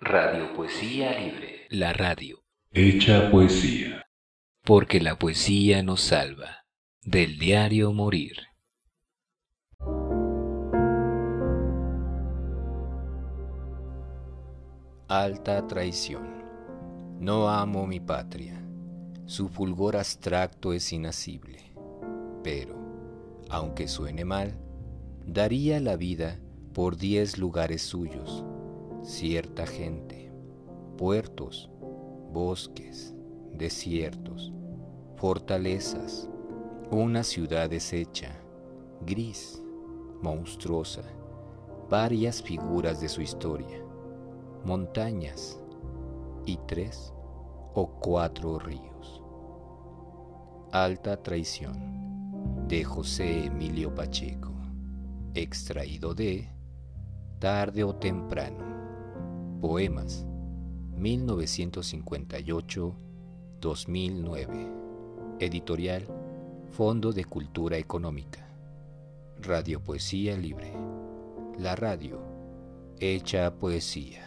Radio Poesía Libre. La radio. Hecha poesía. Porque la poesía nos salva. Del diario Morir. Alta traición. No amo mi patria. Su fulgor abstracto es inacible. Pero, aunque suene mal, daría la vida por diez lugares suyos, cierta gente, puertos, bosques, desiertos, fortalezas, una ciudad deshecha, gris, monstruosa, varias figuras de su historia, montañas y tres o cuatro ríos. Alta traición de José Emilio Pacheco, extraído de Tarde o temprano. Poemas 1958-2009. Editorial Fondo de Cultura Económica. Radio Poesía Libre. La radio hecha poesía.